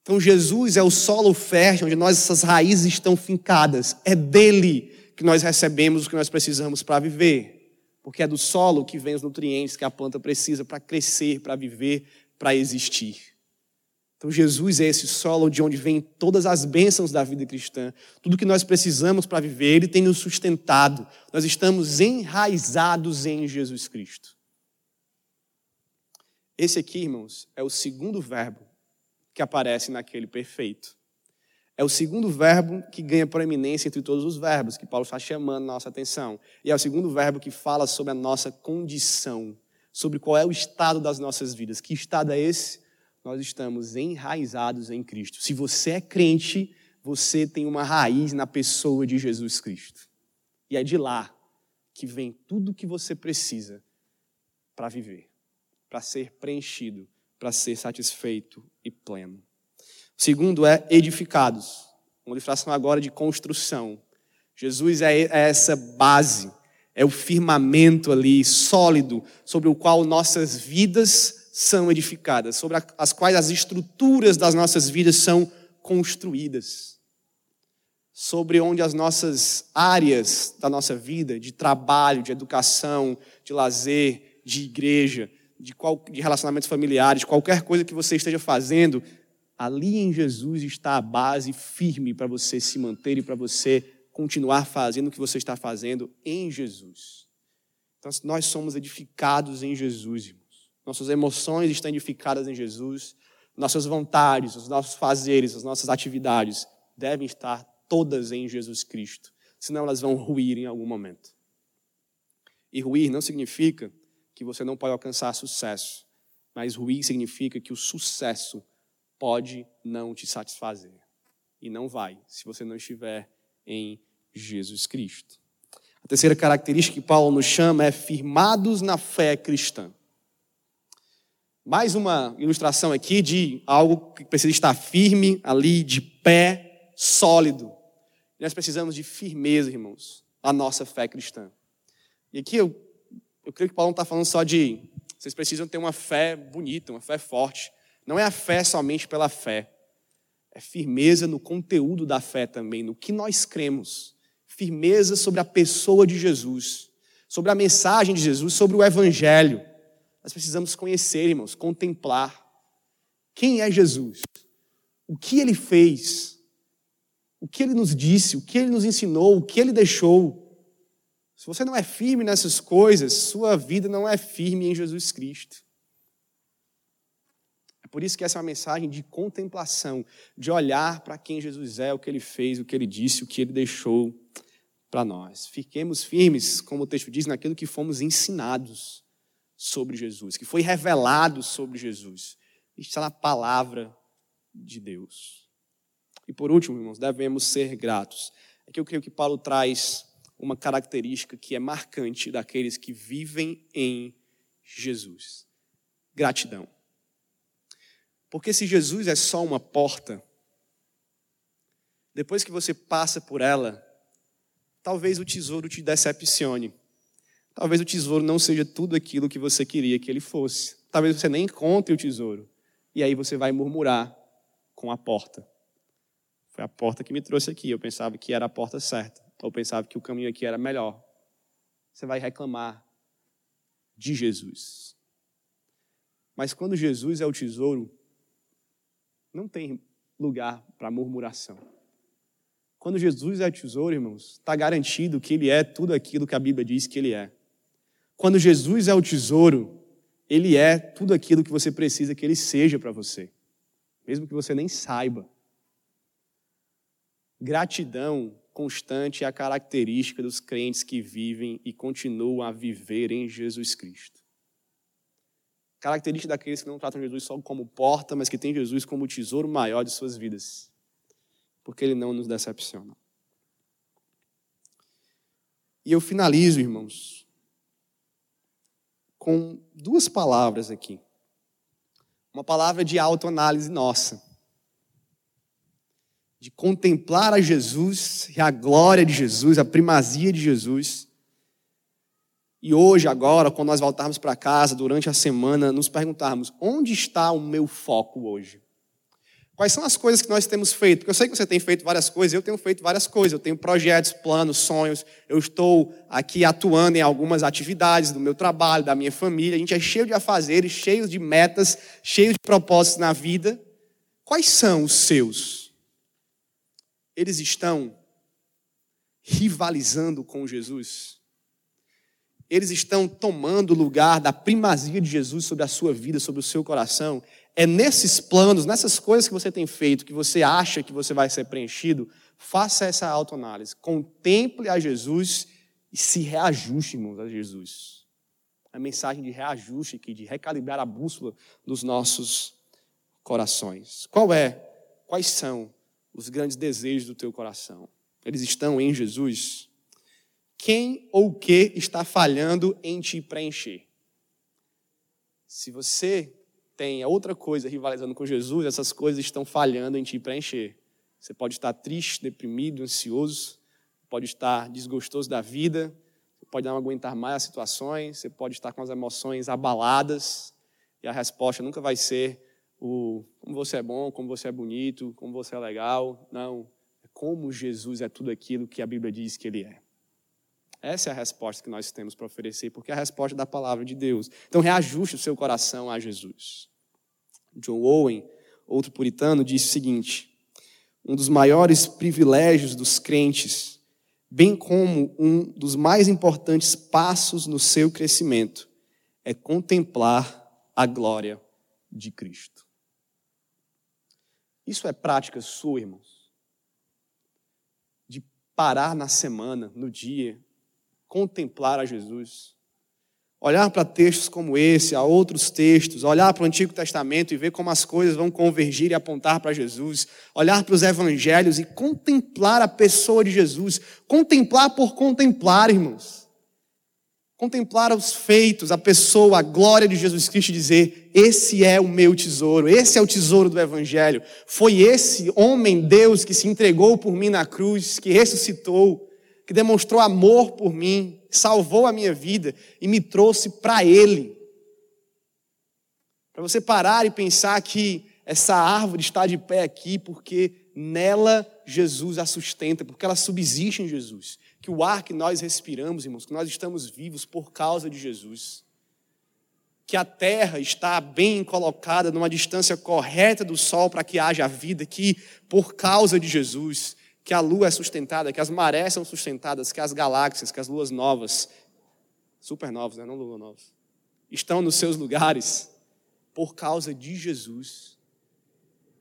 Então, Jesus é o solo fértil onde nossas raízes estão fincadas. É dele que nós recebemos o que nós precisamos para viver. Porque é do solo que vem os nutrientes que a planta precisa para crescer, para viver, para existir. Então, Jesus é esse solo de onde vêm todas as bênçãos da vida cristã. Tudo que nós precisamos para viver, Ele tem nos sustentado. Nós estamos enraizados em Jesus Cristo. Esse aqui, irmãos, é o segundo verbo que aparece naquele perfeito. É o segundo verbo que ganha proeminência entre todos os verbos, que Paulo está chamando a nossa atenção. E é o segundo verbo que fala sobre a nossa condição, sobre qual é o estado das nossas vidas. Que estado é esse? Nós estamos enraizados em Cristo. Se você é crente, você tem uma raiz na pessoa de Jesus Cristo. E é de lá que vem tudo o que você precisa para viver, para ser preenchido, para ser satisfeito e pleno. O segundo é edificados. Uma ilustração agora de construção. Jesus é, é essa base, é o firmamento ali sólido sobre o qual nossas vidas são edificadas, sobre as quais as estruturas das nossas vidas são construídas, sobre onde as nossas áreas da nossa vida, de trabalho, de educação, de lazer, de igreja, de, qual, de relacionamentos familiares, qualquer coisa que você esteja fazendo, ali em Jesus está a base firme para você se manter e para você continuar fazendo o que você está fazendo em Jesus. Então, nós somos edificados em Jesus, nossas emoções estão edificadas em Jesus, nossas vontades, os nossos fazeres, as nossas atividades devem estar todas em Jesus Cristo, senão elas vão ruir em algum momento. E ruir não significa que você não pode alcançar sucesso, mas ruir significa que o sucesso pode não te satisfazer. E não vai, se você não estiver em Jesus Cristo. A terceira característica que Paulo nos chama é firmados na fé cristã. Mais uma ilustração aqui de algo que precisa estar firme ali, de pé, sólido. nós precisamos de firmeza, irmãos, na nossa fé cristã. E aqui eu, eu creio que Paulo não está falando só de Vocês precisam ter uma fé bonita, uma fé forte. Não é a fé somente pela fé. É firmeza no conteúdo da fé também, no que nós cremos. Firmeza sobre a pessoa de Jesus, sobre a mensagem de Jesus, sobre o Evangelho. Nós precisamos conhecer, irmãos, contemplar. Quem é Jesus? O que ele fez? O que ele nos disse? O que ele nos ensinou? O que ele deixou? Se você não é firme nessas coisas, sua vida não é firme em Jesus Cristo. É por isso que essa é uma mensagem de contemplação, de olhar para quem Jesus é, o que ele fez, o que ele disse, o que ele deixou para nós. Fiquemos firmes, como o texto diz, naquilo que fomos ensinados sobre Jesus, que foi revelado sobre Jesus. Está na palavra de Deus. E por último, irmãos, devemos ser gratos. É que eu creio que Paulo traz uma característica que é marcante daqueles que vivem em Jesus: gratidão. Porque se Jesus é só uma porta, depois que você passa por ela, talvez o tesouro te decepcione. Talvez o tesouro não seja tudo aquilo que você queria que ele fosse. Talvez você nem encontre o tesouro. E aí você vai murmurar com a porta. Foi a porta que me trouxe aqui. Eu pensava que era a porta certa ou pensava que o caminho aqui era melhor. Você vai reclamar de Jesus. Mas quando Jesus é o tesouro, não tem lugar para murmuração. Quando Jesus é o tesouro, irmãos, está garantido que ele é tudo aquilo que a Bíblia diz que ele é. Quando Jesus é o tesouro, ele é tudo aquilo que você precisa que ele seja para você, mesmo que você nem saiba. Gratidão constante é a característica dos crentes que vivem e continuam a viver em Jesus Cristo. Característica daqueles que não tratam Jesus só como porta, mas que têm Jesus como o tesouro maior de suas vidas. Porque ele não nos decepciona. E eu finalizo, irmãos, com duas palavras aqui. Uma palavra de autoanálise nossa de contemplar a Jesus e a glória de Jesus, a primazia de Jesus. E hoje, agora, quando nós voltarmos para casa durante a semana, nos perguntarmos: onde está o meu foco hoje? Quais são as coisas que nós temos feito? Porque eu sei que você tem feito várias coisas, eu tenho feito várias coisas, eu tenho projetos, planos, sonhos, eu estou aqui atuando em algumas atividades do meu trabalho, da minha família, a gente é cheio de afazeres, cheio de metas, cheio de propósitos na vida. Quais são os seus? eles estão rivalizando com Jesus. Eles estão tomando o lugar da primazia de Jesus sobre a sua vida, sobre o seu coração. É nesses planos, nessas coisas que você tem feito, que você acha que você vai ser preenchido, faça essa autoanálise. Contemple a Jesus e se reajuste, irmãos, a Jesus. A mensagem de reajuste aqui, de recalibrar a bússola dos nossos corações. Qual é? Quais são os grandes desejos do teu coração. Eles estão em Jesus. Quem ou o que está falhando em te preencher? Se você tem outra coisa rivalizando com Jesus, essas coisas estão falhando em te preencher. Você pode estar triste, deprimido, ansioso, pode estar desgostoso da vida, pode não aguentar mais as situações, você pode estar com as emoções abaladas, e a resposta nunca vai ser o como você é bom, como você é bonito, como você é legal. Não. É como Jesus é tudo aquilo que a Bíblia diz que ele é. Essa é a resposta que nós temos para oferecer, porque é a resposta da palavra de Deus. Então, reajuste o seu coração a Jesus. John Owen, outro puritano, disse o seguinte: um dos maiores privilégios dos crentes, bem como um dos mais importantes passos no seu crescimento, é contemplar a glória de Cristo. Isso é prática sua, irmãos? De parar na semana, no dia, contemplar a Jesus. Olhar para textos como esse, a outros textos, olhar para o Antigo Testamento e ver como as coisas vão convergir e apontar para Jesus, olhar para os evangelhos e contemplar a pessoa de Jesus, contemplar por contemplar, irmãos contemplar os feitos, a pessoa, a glória de Jesus Cristo e dizer: Esse é o meu tesouro, esse é o tesouro do Evangelho. Foi esse homem, Deus, que se entregou por mim na cruz, que ressuscitou, que demonstrou amor por mim, salvou a minha vida e me trouxe para Ele. Para você parar e pensar que essa árvore está de pé aqui porque nela Jesus a sustenta, porque ela subsiste em Jesus. Que o ar que nós respiramos, irmãos, que nós estamos vivos por causa de Jesus. Que a terra está bem colocada numa distância correta do sol para que haja vida, que por causa de Jesus, que a lua é sustentada, que as marés são sustentadas, que as galáxias, que as luas novas, supernovas, né? não luas novas, estão nos seus lugares por causa de Jesus.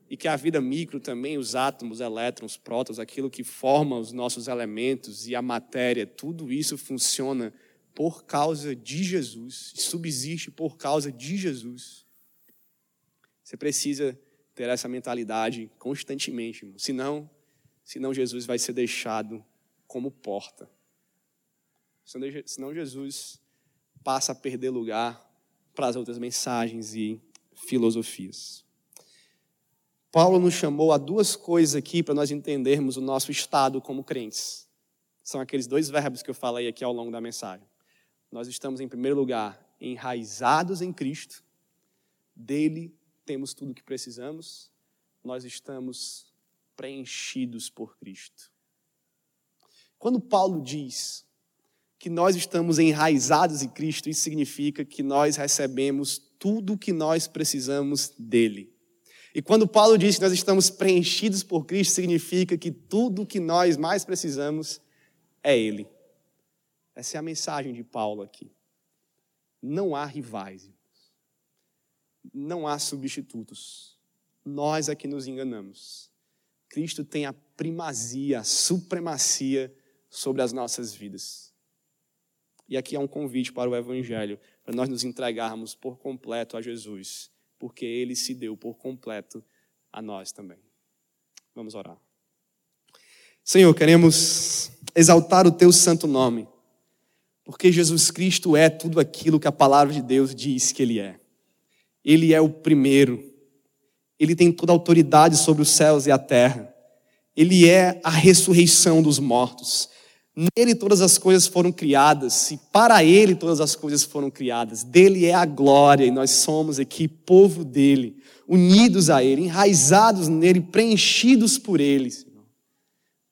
E que a vida micro também, os átomos, elétrons, prótons, aquilo que forma os nossos elementos e a matéria, tudo isso funciona por causa de Jesus, subsiste por causa de Jesus. Você precisa ter essa mentalidade constantemente, irmão. Senão, senão Jesus vai ser deixado como porta. Senão Jesus passa a perder lugar para as outras mensagens e filosofias. Paulo nos chamou a duas coisas aqui para nós entendermos o nosso estado como crentes. São aqueles dois verbos que eu falei aqui ao longo da mensagem. Nós estamos, em primeiro lugar, enraizados em Cristo, dele temos tudo o que precisamos, nós estamos preenchidos por Cristo. Quando Paulo diz que nós estamos enraizados em Cristo, isso significa que nós recebemos tudo o que nós precisamos dele. E quando Paulo diz que nós estamos preenchidos por Cristo, significa que tudo o que nós mais precisamos é Ele. Essa é a mensagem de Paulo aqui. Não há rivais, não há substitutos. Nós é que nos enganamos. Cristo tem a primazia, a supremacia sobre as nossas vidas. E aqui é um convite para o Evangelho, para nós nos entregarmos por completo a Jesus, porque Ele se deu por completo a nós também. Vamos orar. Senhor, queremos exaltar o Teu santo nome, porque Jesus Cristo é tudo aquilo que a palavra de Deus diz que Ele é. Ele é o primeiro, Ele tem toda a autoridade sobre os céus e a terra, Ele é a ressurreição dos mortos. Nele todas as coisas foram criadas e para ele todas as coisas foram criadas. Dele é a glória e nós somos aqui povo dele, unidos a ele, enraizados nele, preenchidos por ele.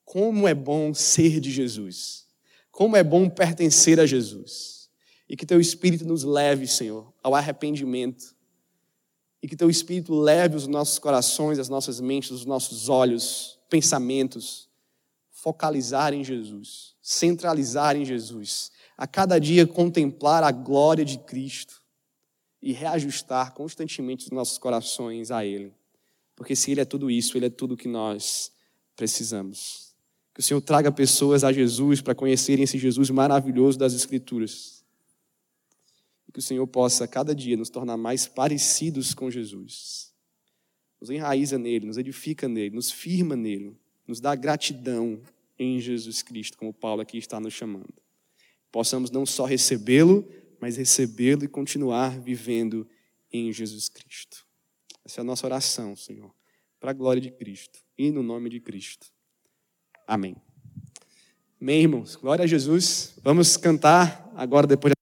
Como é bom ser de Jesus. Como é bom pertencer a Jesus. E que teu espírito nos leve, Senhor, ao arrependimento. E que teu espírito leve os nossos corações, as nossas mentes, os nossos olhos, pensamentos focalizar em Jesus centralizar em Jesus, a cada dia contemplar a glória de Cristo e reajustar constantemente os nossos corações a Ele. Porque se Ele é tudo isso, Ele é tudo que nós precisamos. Que o Senhor traga pessoas a Jesus para conhecerem esse Jesus maravilhoso das Escrituras. Que o Senhor possa, cada dia, nos tornar mais parecidos com Jesus. Nos enraiza nele, nos edifica nele, nos firma nele, nos dá gratidão em Jesus Cristo, como Paulo aqui está nos chamando. Possamos não só recebê-lo, mas recebê-lo e continuar vivendo em Jesus Cristo. Essa é a nossa oração, Senhor, para a glória de Cristo e no nome de Cristo. Amém. Amém, irmãos. Glória a Jesus. Vamos cantar agora depois